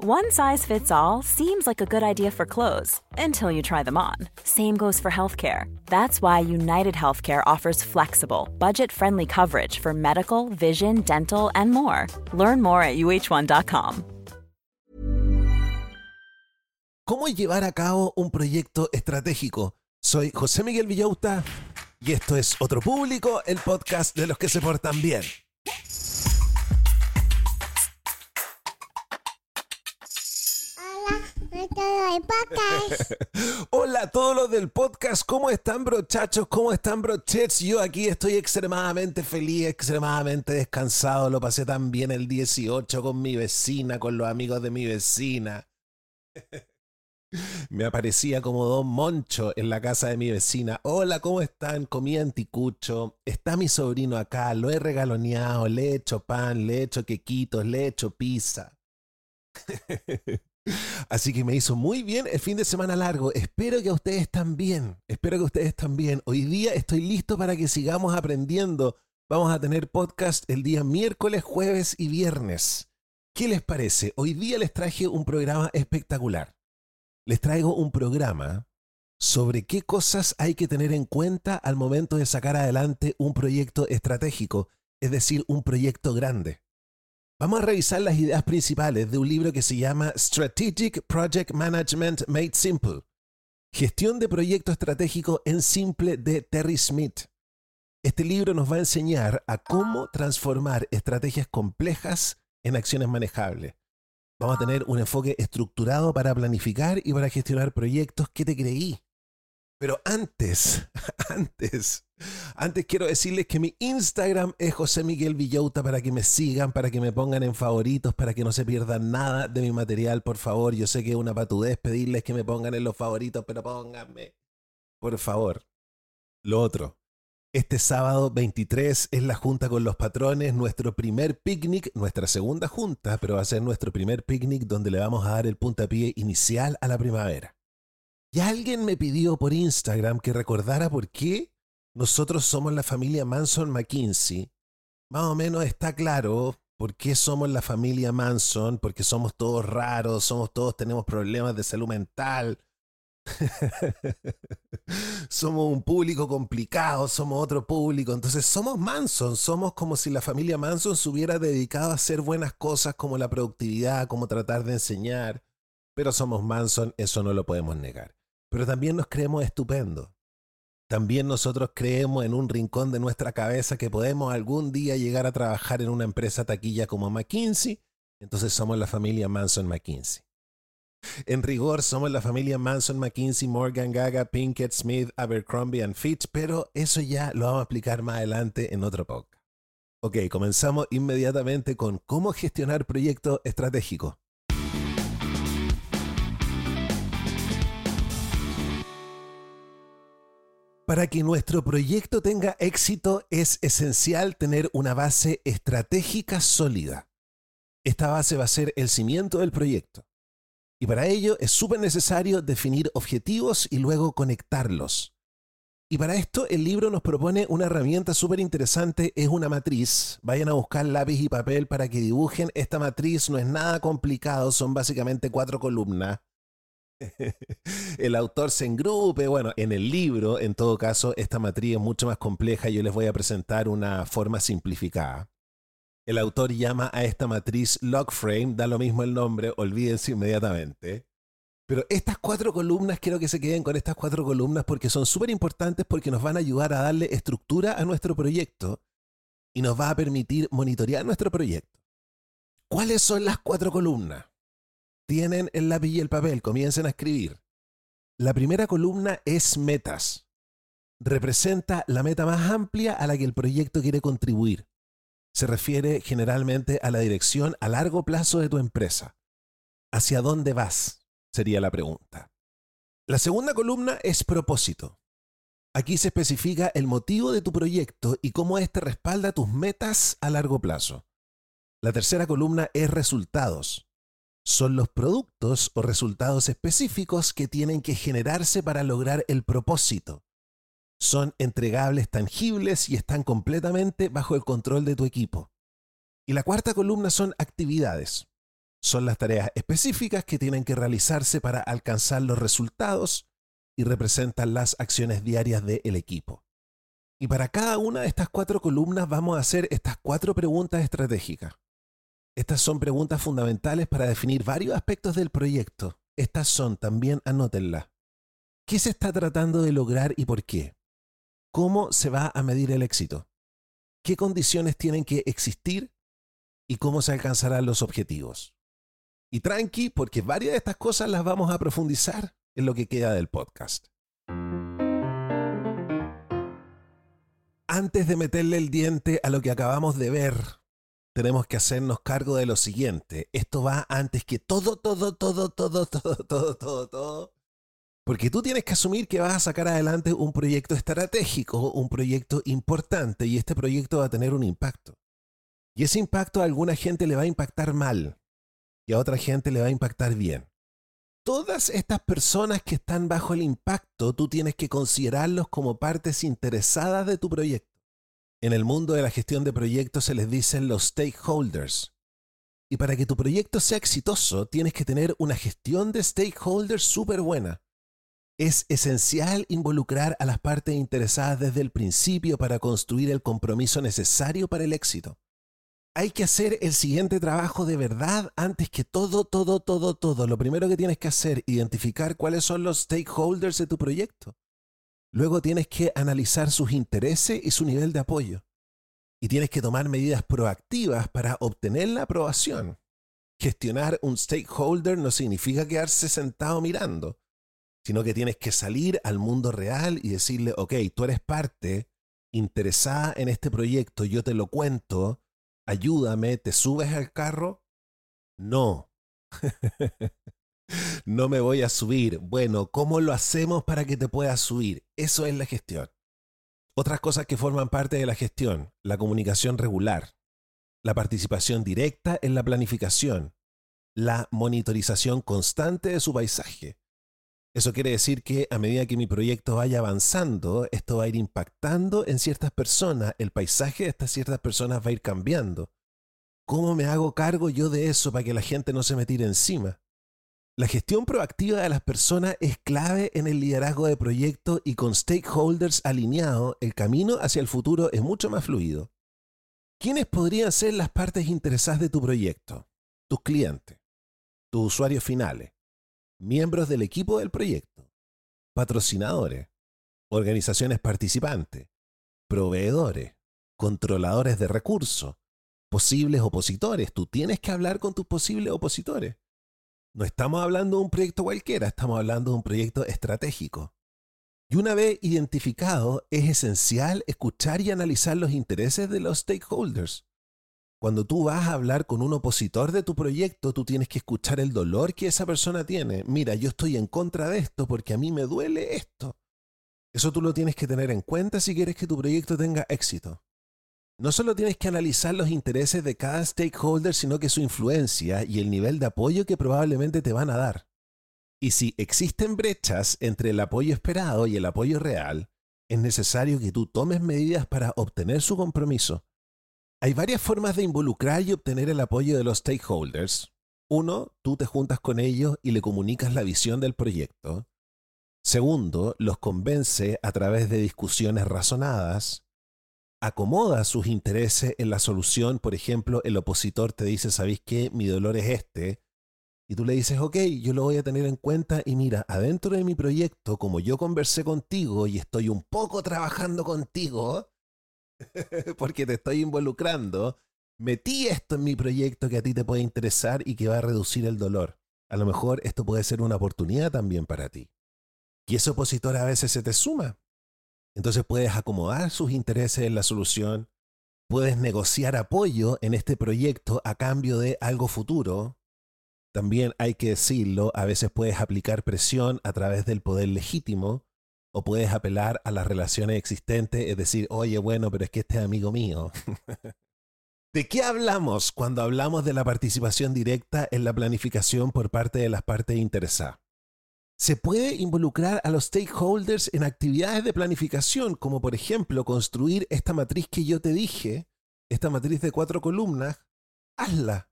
One size fits all seems like a good idea for clothes until you try them on. Same goes for healthcare. That's why United Healthcare offers flexible, budget friendly coverage for medical, vision, dental, and more. Learn more at uh1.com. ¿Cómo llevar a cabo un proyecto estratégico? Soy José Miguel Villauta y esto es Otro Público, el podcast de los que se portan bien. Hola a todos los del podcast, ¿cómo están brochachos? ¿Cómo están brochets? Yo aquí estoy extremadamente feliz, extremadamente descansado, lo pasé tan bien el 18 con mi vecina, con los amigos de mi vecina. Me aparecía como Don Moncho en la casa de mi vecina. Hola, ¿cómo están? Comí anticucho. Está mi sobrino acá, lo he regaloneado, le he hecho pan, le he hecho quequitos, le he hecho pizza. Así que me hizo muy bien el fin de semana largo. Espero que a ustedes también. Espero que ustedes también. Hoy día estoy listo para que sigamos aprendiendo. Vamos a tener podcast el día miércoles, jueves y viernes. ¿Qué les parece? Hoy día les traje un programa espectacular. Les traigo un programa sobre qué cosas hay que tener en cuenta al momento de sacar adelante un proyecto estratégico, es decir, un proyecto grande. Vamos a revisar las ideas principales de un libro que se llama Strategic Project Management Made Simple. Gestión de proyecto estratégico en simple de Terry Smith. Este libro nos va a enseñar a cómo transformar estrategias complejas en acciones manejables. Vamos a tener un enfoque estructurado para planificar y para gestionar proyectos que te creí. Pero antes, antes, antes quiero decirles que mi Instagram es José Miguel Villauta para que me sigan, para que me pongan en favoritos, para que no se pierdan nada de mi material, por favor. Yo sé que es una patudez pedirles que me pongan en los favoritos, pero pónganme, por favor. Lo otro, este sábado 23 es la junta con los patrones, nuestro primer picnic, nuestra segunda junta, pero va a ser nuestro primer picnic donde le vamos a dar el puntapié inicial a la primavera. Y alguien me pidió por Instagram que recordara por qué nosotros somos la familia Manson McKinsey. Más o menos está claro por qué somos la familia Manson, porque somos todos raros, somos todos tenemos problemas de salud mental. somos un público complicado, somos otro público. Entonces somos Manson, somos como si la familia Manson se hubiera dedicado a hacer buenas cosas como la productividad, como tratar de enseñar. Pero somos Manson, eso no lo podemos negar pero también nos creemos estupendos. También nosotros creemos en un rincón de nuestra cabeza que podemos algún día llegar a trabajar en una empresa taquilla como McKinsey, entonces somos la familia Manson McKinsey. En rigor, somos la familia Manson, McKinsey, Morgan, Gaga, Pinkett, Smith, Abercrombie and Fitch, pero eso ya lo vamos a explicar más adelante en otro podcast. Ok, comenzamos inmediatamente con cómo gestionar proyectos estratégicos. Para que nuestro proyecto tenga éxito es esencial tener una base estratégica sólida. Esta base va a ser el cimiento del proyecto. Y para ello es súper necesario definir objetivos y luego conectarlos. Y para esto el libro nos propone una herramienta súper interesante, es una matriz. Vayan a buscar lápiz y papel para que dibujen. Esta matriz no es nada complicado, son básicamente cuatro columnas el autor se engrupe. Bueno, en el libro, en todo caso, esta matriz es mucho más compleja. Yo les voy a presentar una forma simplificada. El autor llama a esta matriz log frame, da lo mismo el nombre, olvídense inmediatamente. Pero estas cuatro columnas, quiero que se queden con estas cuatro columnas porque son súper importantes porque nos van a ayudar a darle estructura a nuestro proyecto y nos va a permitir monitorear nuestro proyecto. ¿Cuáles son las cuatro columnas? Tienen el lápiz y el papel, comiencen a escribir. La primera columna es metas. Representa la meta más amplia a la que el proyecto quiere contribuir. Se refiere generalmente a la dirección a largo plazo de tu empresa. ¿Hacia dónde vas? Sería la pregunta. La segunda columna es propósito. Aquí se especifica el motivo de tu proyecto y cómo éste respalda tus metas a largo plazo. La tercera columna es resultados. Son los productos o resultados específicos que tienen que generarse para lograr el propósito. Son entregables tangibles y están completamente bajo el control de tu equipo. Y la cuarta columna son actividades son las tareas específicas que tienen que realizarse para alcanzar los resultados y representan las acciones diarias del equipo. Y para cada una de estas cuatro columnas vamos a hacer estas cuatro preguntas estratégicas. Estas son preguntas fundamentales para definir varios aspectos del proyecto. Estas son, también anótenlas. ¿Qué se está tratando de lograr y por qué? ¿Cómo se va a medir el éxito? ¿Qué condiciones tienen que existir? ¿Y cómo se alcanzarán los objetivos? Y tranqui, porque varias de estas cosas las vamos a profundizar en lo que queda del podcast. Antes de meterle el diente a lo que acabamos de ver, tenemos que hacernos cargo de lo siguiente. Esto va antes que todo, todo, todo, todo, todo, todo, todo, todo. Porque tú tienes que asumir que vas a sacar adelante un proyecto estratégico, un proyecto importante, y este proyecto va a tener un impacto. Y ese impacto a alguna gente le va a impactar mal, y a otra gente le va a impactar bien. Todas estas personas que están bajo el impacto, tú tienes que considerarlos como partes interesadas de tu proyecto. En el mundo de la gestión de proyectos se les dicen los stakeholders. Y para que tu proyecto sea exitoso, tienes que tener una gestión de stakeholders súper buena. Es esencial involucrar a las partes interesadas desde el principio para construir el compromiso necesario para el éxito hay que hacer el siguiente trabajo de verdad antes que todo, todo, todo, todo. Lo primero que tienes que hacer, identificar cuáles son los stakeholders de tu proyecto. Luego tienes que analizar sus intereses y su nivel de apoyo. Y tienes que tomar medidas proactivas para obtener la aprobación. Gestionar un stakeholder no significa quedarse sentado mirando, sino que tienes que salir al mundo real y decirle, ok, tú eres parte interesada en este proyecto, yo te lo cuento, ayúdame, ¿te subes al carro? No. no me voy a subir. Bueno, ¿cómo lo hacemos para que te puedas subir? Eso es la gestión. Otras cosas que forman parte de la gestión, la comunicación regular, la participación directa en la planificación, la monitorización constante de su paisaje, eso quiere decir que a medida que mi proyecto vaya avanzando, esto va a ir impactando en ciertas personas, el paisaje de estas ciertas personas va a ir cambiando. ¿Cómo me hago cargo yo de eso para que la gente no se me tire encima? La gestión proactiva de las personas es clave en el liderazgo de proyectos y con stakeholders alineados, el camino hacia el futuro es mucho más fluido. ¿Quiénes podrían ser las partes interesadas de tu proyecto? Tus clientes, tus usuarios finales, miembros del equipo del proyecto, patrocinadores, organizaciones participantes, proveedores, controladores de recursos, posibles opositores. Tú tienes que hablar con tus posibles opositores. No estamos hablando de un proyecto cualquiera, estamos hablando de un proyecto estratégico. Y una vez identificado, es esencial escuchar y analizar los intereses de los stakeholders. Cuando tú vas a hablar con un opositor de tu proyecto, tú tienes que escuchar el dolor que esa persona tiene. Mira, yo estoy en contra de esto porque a mí me duele esto. Eso tú lo tienes que tener en cuenta si quieres que tu proyecto tenga éxito. No solo tienes que analizar los intereses de cada stakeholder, sino que su influencia y el nivel de apoyo que probablemente te van a dar. Y si existen brechas entre el apoyo esperado y el apoyo real, es necesario que tú tomes medidas para obtener su compromiso hay varias formas de involucrar y obtener el apoyo de los stakeholders. Uno, tú te juntas con ellos y le comunicas la visión del proyecto. Segundo, los convence a través de discusiones razonadas. Acomoda sus intereses en la solución, por ejemplo, el opositor te dice, ¿sabéis qué? Mi dolor es este. Y tú le dices, ok, yo lo voy a tener en cuenta y mira, adentro de mi proyecto, como yo conversé contigo y estoy un poco trabajando contigo, porque te estoy involucrando, metí esto en mi proyecto que a ti te puede interesar y que va a reducir el dolor. A lo mejor esto puede ser una oportunidad también para ti. Y ese opositor a veces se te suma. Entonces puedes acomodar sus intereses en la solución, puedes negociar apoyo en este proyecto a cambio de algo futuro. También hay que decirlo, a veces puedes aplicar presión a través del poder legítimo o puedes apelar a las relaciones existentes, es decir, oye, bueno, pero es que este es amigo mío. ¿De qué hablamos cuando hablamos de la participación directa en la planificación por parte de las partes interesadas? Se puede involucrar a los stakeholders en actividades de planificación, como por ejemplo construir esta matriz que yo te dije, esta matriz de cuatro columnas, hazla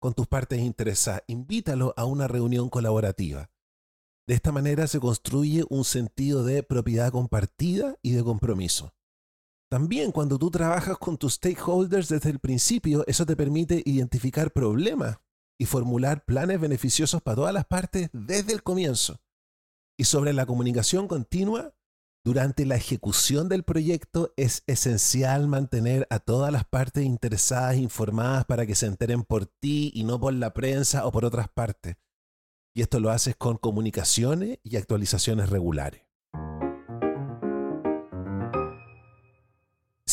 con tus partes interesadas, invítalo a una reunión colaborativa. De esta manera se construye un sentido de propiedad compartida y de compromiso. También cuando tú trabajas con tus stakeholders desde el principio, eso te permite identificar problemas y formular planes beneficiosos para todas las partes desde el comienzo. Y sobre la comunicación continua, durante la ejecución del proyecto es esencial mantener a todas las partes interesadas informadas para que se enteren por ti y no por la prensa o por otras partes. Y esto lo haces con comunicaciones y actualizaciones regulares.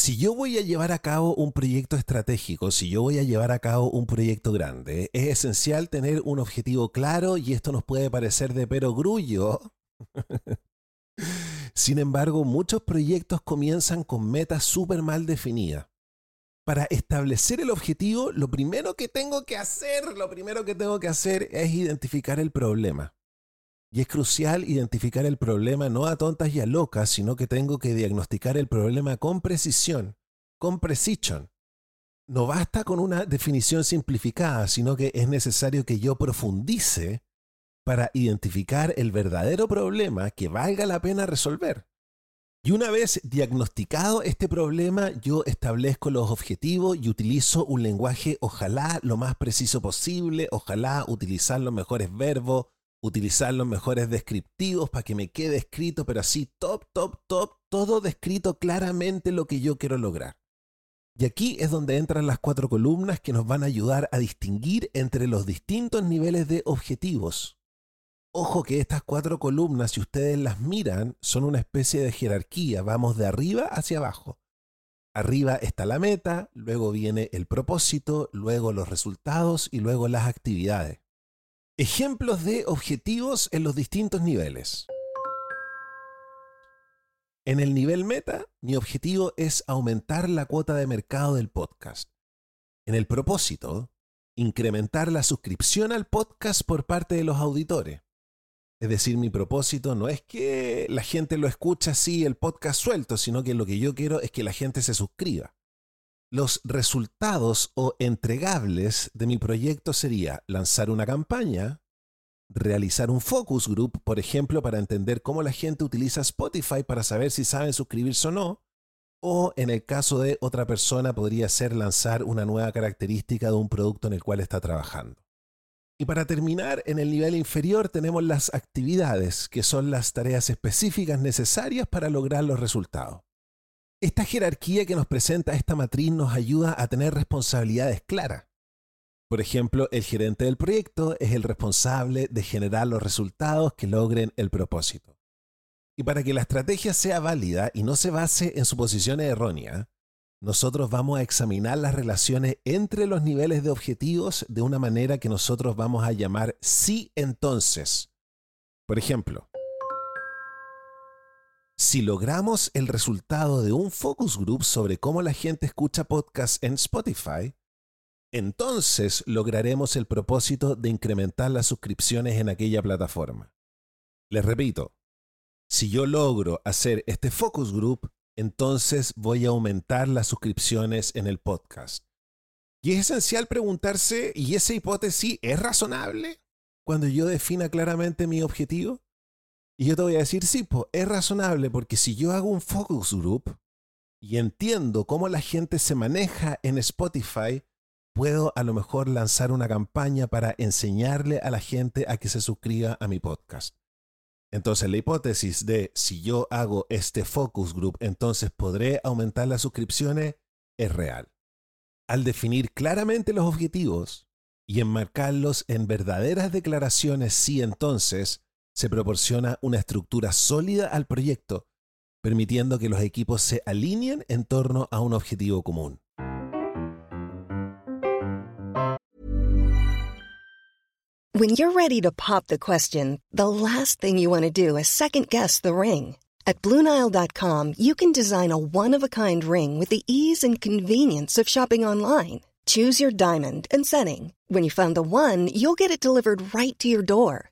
Si yo voy a llevar a cabo un proyecto estratégico, si yo voy a llevar a cabo un proyecto grande, es esencial tener un objetivo claro y esto nos puede parecer de perogrullo. Sin embargo, muchos proyectos comienzan con metas súper mal definidas. Para establecer el objetivo, lo primero que tengo que hacer, lo primero que tengo que hacer es identificar el problema. Y es crucial identificar el problema no a tontas y a locas, sino que tengo que diagnosticar el problema con precisión, con precision. No basta con una definición simplificada, sino que es necesario que yo profundice para identificar el verdadero problema que valga la pena resolver. Y una vez diagnosticado este problema, yo establezco los objetivos y utilizo un lenguaje ojalá lo más preciso posible, ojalá utilizar los mejores verbos, utilizar los mejores descriptivos para que me quede escrito, pero así top, top, top, todo descrito claramente lo que yo quiero lograr. Y aquí es donde entran las cuatro columnas que nos van a ayudar a distinguir entre los distintos niveles de objetivos. Ojo que estas cuatro columnas, si ustedes las miran, son una especie de jerarquía, vamos de arriba hacia abajo. Arriba está la meta, luego viene el propósito, luego los resultados y luego las actividades. Ejemplos de objetivos en los distintos niveles. En el nivel meta, mi objetivo es aumentar la cuota de mercado del podcast. En el propósito, incrementar la suscripción al podcast por parte de los auditores. Es decir, mi propósito no es que la gente lo escuche así, el podcast suelto, sino que lo que yo quiero es que la gente se suscriba. Los resultados o entregables de mi proyecto sería lanzar una campaña, realizar un focus group, por ejemplo, para entender cómo la gente utiliza Spotify para saber si saben suscribirse o no, o en el caso de otra persona podría ser lanzar una nueva característica de un producto en el cual está trabajando. Y para terminar, en el nivel inferior tenemos las actividades, que son las tareas específicas necesarias para lograr los resultados. Esta jerarquía que nos presenta esta matriz nos ayuda a tener responsabilidades claras. Por ejemplo, el gerente del proyecto es el responsable de generar los resultados que logren el propósito. Y para que la estrategia sea válida y no se base en suposiciones erróneas, nosotros vamos a examinar las relaciones entre los niveles de objetivos de una manera que nosotros vamos a llamar sí entonces. Por ejemplo, si logramos el resultado de un focus group sobre cómo la gente escucha podcasts en Spotify, entonces lograremos el propósito de incrementar las suscripciones en aquella plataforma. Les repito, si yo logro hacer este focus group, entonces voy a aumentar las suscripciones en el podcast. Y es esencial preguntarse, ¿y esa hipótesis es razonable? Cuando yo defina claramente mi objetivo. Y yo te voy a decir, sí, es razonable porque si yo hago un focus group y entiendo cómo la gente se maneja en Spotify, puedo a lo mejor lanzar una campaña para enseñarle a la gente a que se suscriba a mi podcast. Entonces la hipótesis de si yo hago este focus group, entonces podré aumentar las suscripciones es real. Al definir claramente los objetivos y enmarcarlos en verdaderas declaraciones, sí entonces se proporciona una estructura sólida al proyecto, permitiendo que los equipos se alineen en torno a un objetivo común. When you're ready to pop the question, the last thing you want to do is second guess the ring. At Bluenile.com, you can design a one of a kind ring with the ease and convenience of shopping online. Choose your diamond and setting. When you find the one, you'll get it delivered right to your door.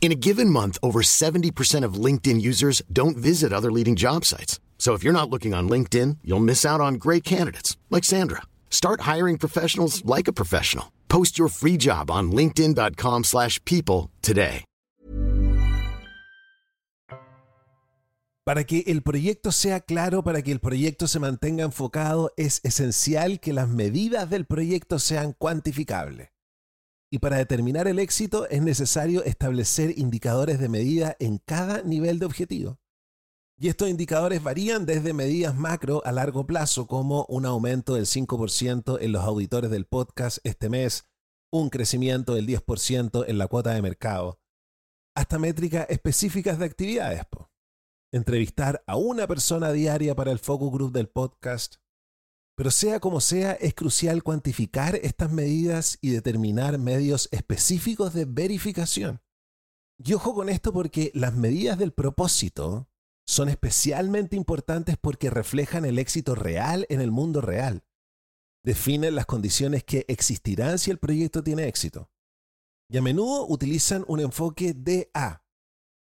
In a given month, over 70% of LinkedIn users don't visit other leading job sites. So if you're not looking on LinkedIn, you'll miss out on great candidates like Sandra. Start hiring professionals like a professional. Post your free job on linkedin.com/people today. Para que el proyecto sea claro, para que el proyecto se mantenga enfocado, es esencial que las medidas del proyecto sean cuantificables. Y para determinar el éxito es necesario establecer indicadores de medida en cada nivel de objetivo. Y estos indicadores varían desde medidas macro a largo plazo, como un aumento del 5% en los auditores del podcast este mes, un crecimiento del 10% en la cuota de mercado, hasta métricas específicas de actividades. po. Entrevistar a una persona diaria para el focus group del podcast. Pero sea como sea, es crucial cuantificar estas medidas y determinar medios específicos de verificación. Y ojo con esto porque las medidas del propósito son especialmente importantes porque reflejan el éxito real en el mundo real. Definen las condiciones que existirán si el proyecto tiene éxito. Y a menudo utilizan un enfoque DA,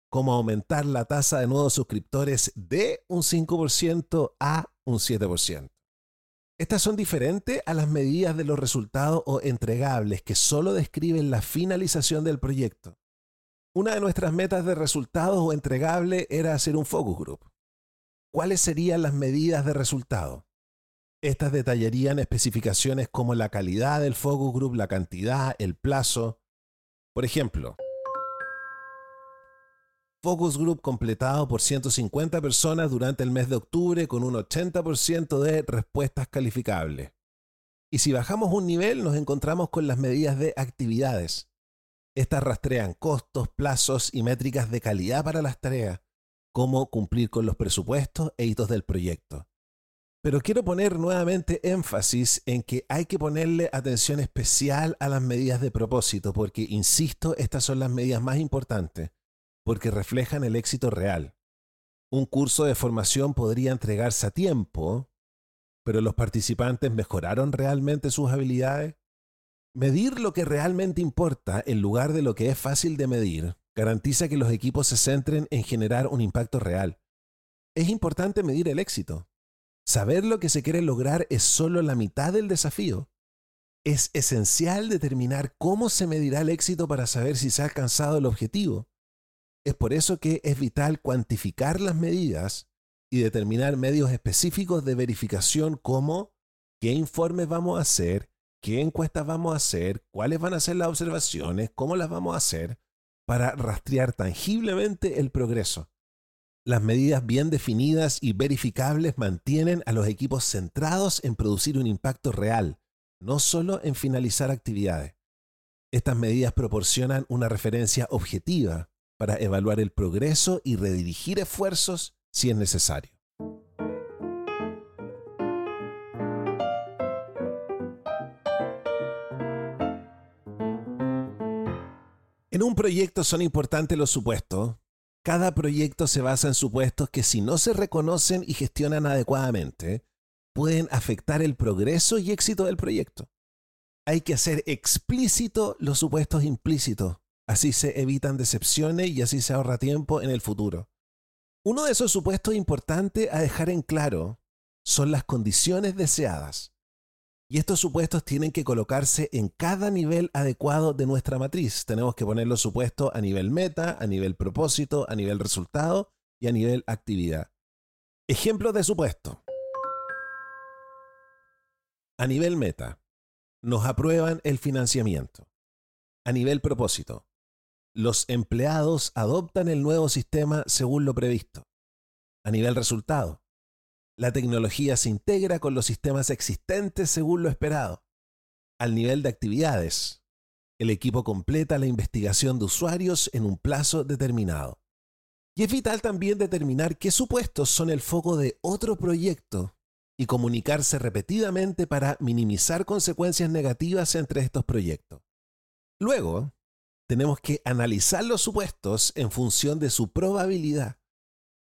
como aumentar la tasa de nuevos suscriptores de un 5% a un 7%. Estas son diferentes a las medidas de los resultados o entregables que solo describen la finalización del proyecto. Una de nuestras metas de resultados o entregable era hacer un focus group. ¿Cuáles serían las medidas de resultado? Estas detallarían especificaciones como la calidad del focus group, la cantidad, el plazo. Por ejemplo, focus group completado por 150 personas durante el mes de octubre con un 80% de respuestas calificables. Y si bajamos un nivel nos encontramos con las medidas de actividades. Estas rastrean costos, plazos y métricas de calidad para las tareas, como cumplir con los presupuestos e hitos del proyecto. Pero quiero poner nuevamente énfasis en que hay que ponerle atención especial a las medidas de propósito, porque, insisto, estas son las medidas más importantes, porque reflejan el éxito real. Un curso de formación podría entregarse a tiempo, pero los participantes mejoraron realmente sus habilidades. Medir lo que realmente importa en lugar de lo que es fácil de medir garantiza que los equipos se centren en generar un impacto real. Es importante medir el éxito. Saber lo que se quiere lograr es solo la mitad del desafío. Es esencial determinar cómo se medirá el éxito para saber si se ha alcanzado el objetivo. Es por eso que es vital cuantificar las medidas y determinar medios específicos de verificación como qué informes vamos a hacer, qué encuestas vamos a hacer, cuáles van a ser las observaciones, cómo las vamos a hacer, para rastrear tangiblemente el progreso. Las medidas bien definidas y verificables mantienen a los equipos centrados en producir un impacto real, no solo en finalizar actividades. Estas medidas proporcionan una referencia objetiva para evaluar el progreso y redirigir esfuerzos si es necesario. En un proyecto son importantes los supuestos. Cada proyecto se basa en supuestos que si no se reconocen y gestionan adecuadamente, pueden afectar el progreso y éxito del proyecto. Hay que hacer explícito los supuestos implícitos, así se evitan decepciones y así se ahorra tiempo en el futuro. Uno de esos supuestos importantes a dejar en claro son las condiciones deseadas. Y estos supuestos tienen que colocarse en cada nivel adecuado de nuestra matriz. Tenemos que poner los supuestos a nivel meta, a nivel propósito, a nivel resultado y a nivel actividad. Ejemplos de supuesto. A nivel meta, nos aprueban el financiamiento. A nivel propósito, los empleados adoptan el nuevo sistema según lo previsto. A nivel resultado, la tecnología se integra con los sistemas existentes según lo esperado. Al nivel de actividades, el equipo completa la investigación de usuarios en un plazo determinado. Y es vital también determinar qué supuestos son el foco de otro proyecto y comunicarse repetidamente para minimizar consecuencias negativas entre estos proyectos. Luego, tenemos que analizar los supuestos en función de su probabilidad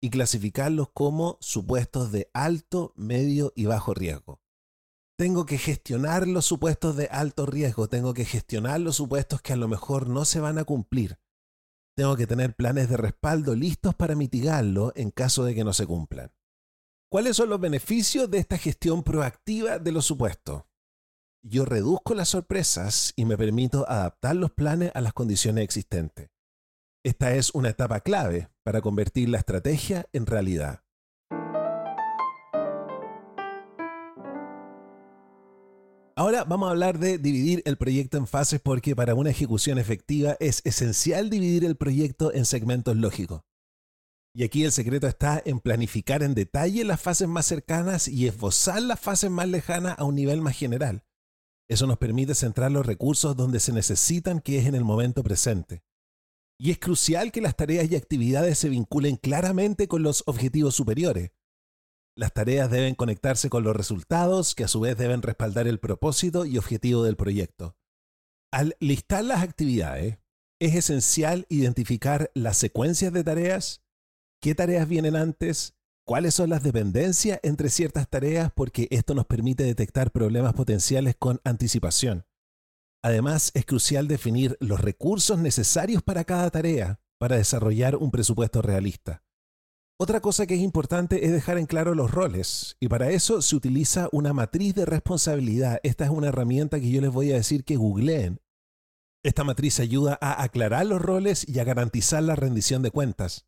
y clasificarlos como supuestos de alto, medio y bajo riesgo. Tengo que gestionar los supuestos de alto riesgo, tengo que gestionar los supuestos que a lo mejor no se van a cumplir. Tengo que tener planes de respaldo listos para mitigarlo en caso de que no se cumplan. ¿Cuáles son los beneficios de esta gestión proactiva de los supuestos? Yo reduzco las sorpresas y me permito adaptar los planes a las condiciones existentes. Esta es una etapa clave para convertir la estrategia en realidad. Ahora vamos a hablar de dividir el proyecto en fases porque para una ejecución efectiva es esencial dividir el proyecto en segmentos lógicos. Y aquí el secreto está en planificar en detalle las fases más cercanas y esbozar las fases más lejanas a un nivel más general. Eso nos permite centrar los recursos donde se necesitan, que es en el momento presente. Y es crucial que las tareas y actividades se vinculen claramente con los objetivos superiores. Las tareas deben conectarse con los resultados, que a su vez deben respaldar el propósito y objetivo del proyecto. Al listar las actividades, es esencial identificar las secuencias de tareas, qué tareas vienen antes, cuáles son las dependencias entre ciertas tareas, porque esto nos permite detectar problemas potenciales con anticipación. Además, es crucial definir los recursos necesarios para cada tarea para desarrollar un presupuesto realista. Otra cosa que es importante es dejar en claro los roles, y para eso se utiliza una matriz de responsabilidad. Esta es una herramienta que yo les voy a decir que googleen. Esta matriz ayuda a aclarar los roles y a garantizar la rendición de cuentas.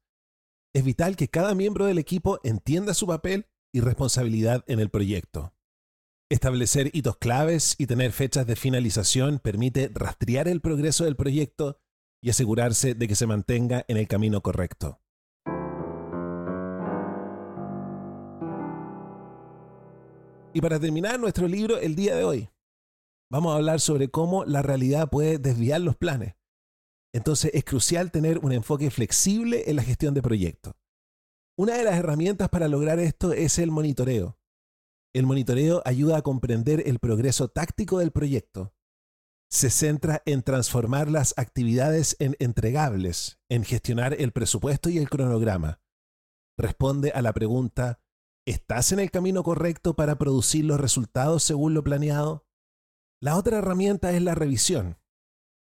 Es vital que cada miembro del equipo entienda su papel y responsabilidad en el proyecto. Establecer hitos claves y tener fechas de finalización permite rastrear el progreso del proyecto y asegurarse de que se mantenga en el camino correcto. Y para terminar nuestro libro el día de hoy, vamos a hablar sobre cómo la realidad puede desviar los planes. Entonces es crucial tener un enfoque flexible en la gestión de proyectos. Una de las herramientas para lograr esto es el monitoreo. El monitoreo ayuda a comprender el progreso táctico del proyecto. Se centra en transformar las actividades en entregables, en gestionar el presupuesto y el cronograma. Responde a la pregunta, ¿estás en el camino correcto para producir los resultados según lo planeado? La otra herramienta es la revisión.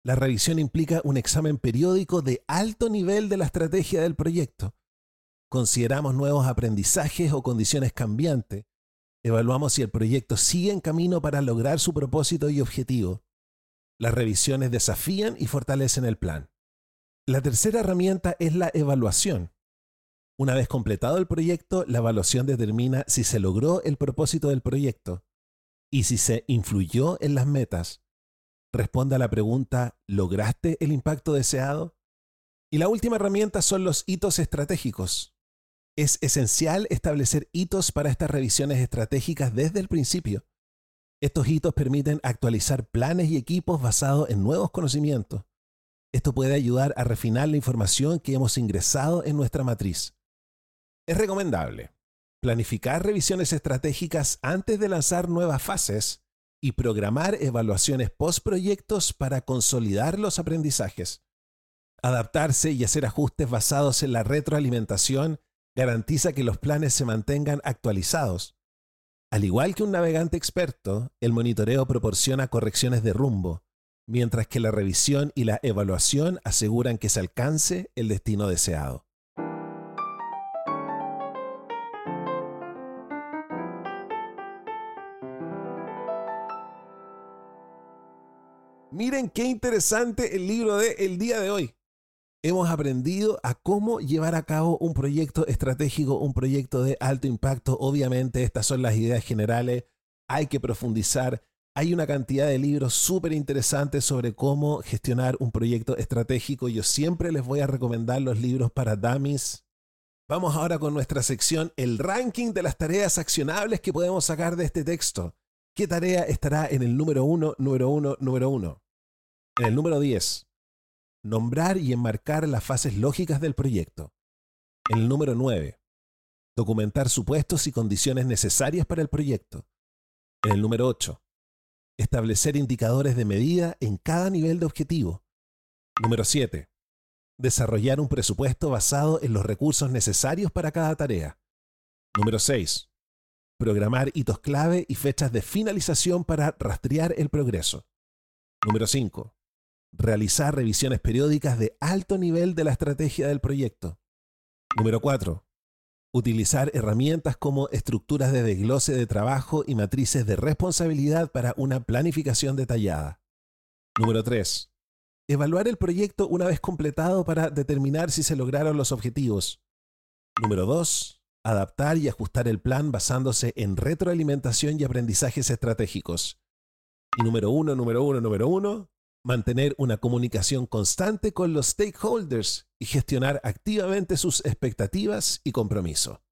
La revisión implica un examen periódico de alto nivel de la estrategia del proyecto. Consideramos nuevos aprendizajes o condiciones cambiantes Evaluamos si el proyecto sigue en camino para lograr su propósito y objetivo. Las revisiones desafían y fortalecen el plan. La tercera herramienta es la evaluación. Una vez completado el proyecto, la evaluación determina si se logró el propósito del proyecto y si se influyó en las metas. Responde a la pregunta, ¿lograste el impacto deseado? Y la última herramienta son los hitos estratégicos. Es esencial establecer hitos para estas revisiones estratégicas desde el principio. Estos hitos permiten actualizar planes y equipos basados en nuevos conocimientos. Esto puede ayudar a refinar la información que hemos ingresado en nuestra matriz. Es recomendable planificar revisiones estratégicas antes de lanzar nuevas fases y programar evaluaciones post proyectos para consolidar los aprendizajes. Adaptarse y hacer ajustes basados en la retroalimentación garantiza que los planes se mantengan actualizados. Al igual que un navegante experto, el monitoreo proporciona correcciones de rumbo, mientras que la revisión y la evaluación aseguran que se alcance el destino deseado. Miren qué interesante el libro de el día de hoy. Hemos aprendido a cómo llevar a cabo un proyecto estratégico, un proyecto de alto impacto. Obviamente estas son las ideas generales. Hay que profundizar. Hay una cantidad de libros súper interesantes sobre cómo gestionar un proyecto estratégico. Yo siempre les voy a recomendar los libros para dummies. Vamos ahora con nuestra sección, el ranking de las tareas accionables que podemos sacar de este texto. ¿Qué tarea estará en el número uno, número uno, número uno? En el número 10, nombrar y enmarcar las fases lógicas del proyecto. En el número 9, documentar supuestos y condiciones necesarias para el proyecto. En el número 8, establecer indicadores de medida en cada nivel de objetivo. Número 7, desarrollar un presupuesto basado en los recursos necesarios para cada tarea. Número 6, Programar hitos clave y fechas de finalización para rastrear el progreso. Número 5. Realizar revisiones periódicas de alto nivel de la estrategia del proyecto. Número 4. Utilizar herramientas como estructuras de desglose de trabajo y matrices de responsabilidad para una planificación detallada. Número 3. Evaluar el proyecto una vez completado para determinar si se lograron los objetivos. Número 2 adaptar y ajustar el plan basándose en retroalimentación y aprendizajes estratégicos. Y número uno, número uno, número uno, mantener una comunicación constante con los stakeholders y gestionar activamente sus expectativas y compromiso.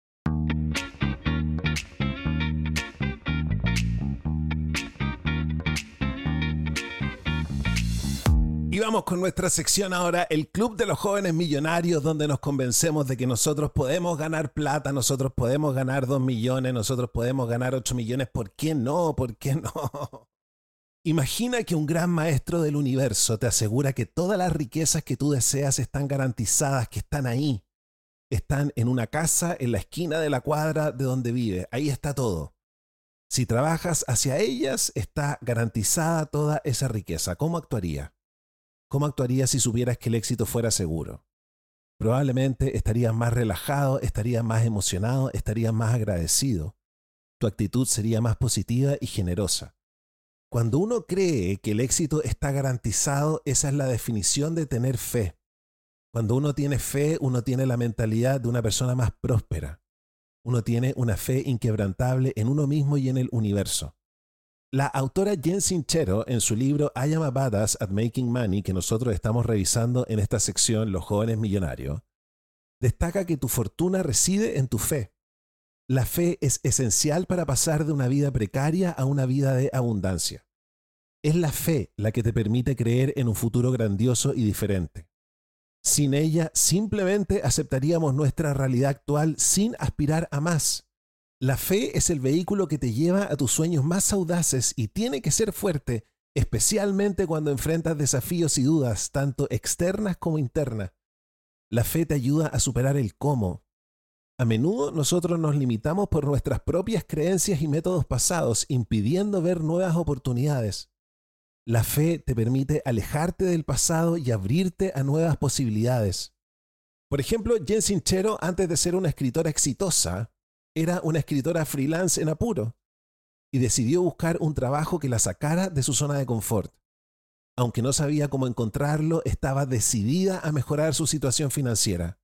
Y vamos con nuestra sección ahora, el Club de los Jóvenes Millonarios, donde nos convencemos de que nosotros podemos ganar plata, nosotros podemos ganar 2 millones, nosotros podemos ganar 8 millones. ¿Por qué no? ¿Por qué no? Imagina que un gran maestro del universo te asegura que todas las riquezas que tú deseas están garantizadas, que están ahí. Están en una casa en la esquina de la cuadra de donde vive. Ahí está todo. Si trabajas hacia ellas, está garantizada toda esa riqueza. ¿Cómo actuaría? ¿Cómo actuarías si supieras que el éxito fuera seguro? Probablemente estarías más relajado, estarías más emocionado, estarías más agradecido. Tu actitud sería más positiva y generosa. Cuando uno cree que el éxito está garantizado, esa es la definición de tener fe. Cuando uno tiene fe, uno tiene la mentalidad de una persona más próspera. Uno tiene una fe inquebrantable en uno mismo y en el universo. La autora Jen Sinchero, en su libro I Am a Badass at Making Money, que nosotros estamos revisando en esta sección Los jóvenes millonarios, destaca que tu fortuna reside en tu fe. La fe es esencial para pasar de una vida precaria a una vida de abundancia. Es la fe la que te permite creer en un futuro grandioso y diferente. Sin ella, simplemente aceptaríamos nuestra realidad actual sin aspirar a más. La fe es el vehículo que te lleva a tus sueños más audaces y tiene que ser fuerte, especialmente cuando enfrentas desafíos y dudas, tanto externas como internas. La fe te ayuda a superar el cómo. A menudo nosotros nos limitamos por nuestras propias creencias y métodos pasados, impidiendo ver nuevas oportunidades. La fe te permite alejarte del pasado y abrirte a nuevas posibilidades. Por ejemplo, Jen Sinchero, antes de ser una escritora exitosa, era una escritora freelance en apuro y decidió buscar un trabajo que la sacara de su zona de confort. Aunque no sabía cómo encontrarlo, estaba decidida a mejorar su situación financiera.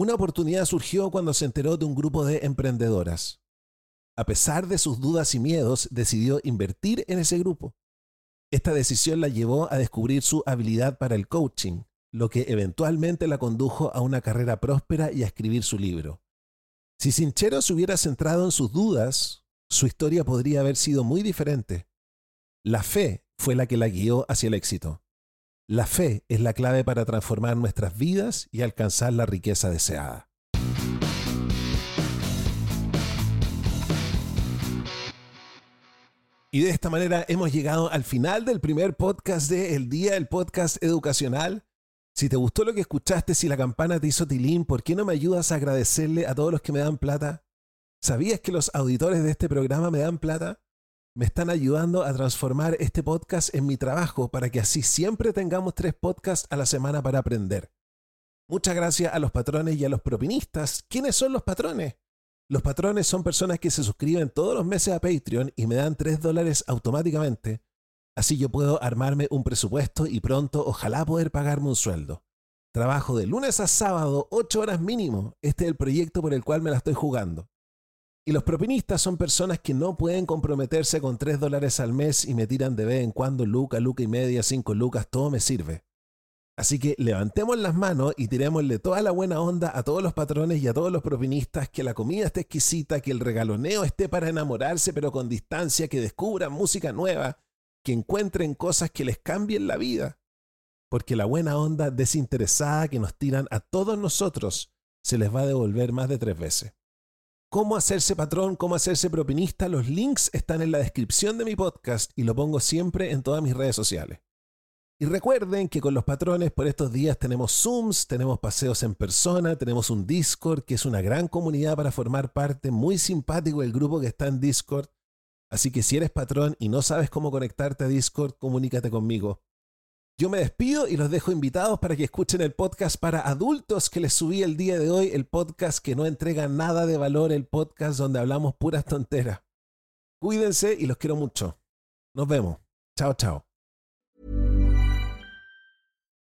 Una oportunidad surgió cuando se enteró de un grupo de emprendedoras. A pesar de sus dudas y miedos, decidió invertir en ese grupo. Esta decisión la llevó a descubrir su habilidad para el coaching, lo que eventualmente la condujo a una carrera próspera y a escribir su libro. Si Sinchero se hubiera centrado en sus dudas, su historia podría haber sido muy diferente. La fe fue la que la guió hacia el éxito. La fe es la clave para transformar nuestras vidas y alcanzar la riqueza deseada. Y de esta manera hemos llegado al final del primer podcast de El Día, el podcast educacional. Si te gustó lo que escuchaste, si la campana te hizo tilín, ¿por qué no me ayudas a agradecerle a todos los que me dan plata? ¿Sabías que los auditores de este programa me dan plata? Me están ayudando a transformar este podcast en mi trabajo para que así siempre tengamos tres podcasts a la semana para aprender. Muchas gracias a los patrones y a los propinistas. ¿Quiénes son los patrones? Los patrones son personas que se suscriben todos los meses a Patreon y me dan 3 dólares automáticamente. Así yo puedo armarme un presupuesto y pronto ojalá poder pagarme un sueldo. Trabajo de lunes a sábado, 8 horas mínimo. Este es el proyecto por el cual me la estoy jugando. Y los propinistas son personas que no pueden comprometerse con 3 dólares al mes y me tiran de vez en cuando luca, luca y media, 5 lucas, todo me sirve. Así que levantemos las manos y tirémosle toda la buena onda a todos los patrones y a todos los propinistas, que la comida esté exquisita, que el regaloneo esté para enamorarse pero con distancia, que descubran música nueva, que encuentren cosas que les cambien la vida. Porque la buena onda desinteresada que nos tiran a todos nosotros se les va a devolver más de tres veces cómo hacerse patrón, cómo hacerse propinista. Los links están en la descripción de mi podcast y lo pongo siempre en todas mis redes sociales. Y recuerden que con los patrones por estos días tenemos Zooms, tenemos paseos en persona, tenemos un Discord que es una gran comunidad para formar parte, muy simpático el grupo que está en Discord. Así que si eres patrón y no sabes cómo conectarte a Discord, comunícate conmigo. Yo me despido y los dejo invitados para que escuchen el podcast para adultos que les subí el día de hoy, el podcast que no entrega nada de valor, el podcast donde hablamos puras tonteras. Cuídense y los quiero mucho. Nos vemos. Chao, chao.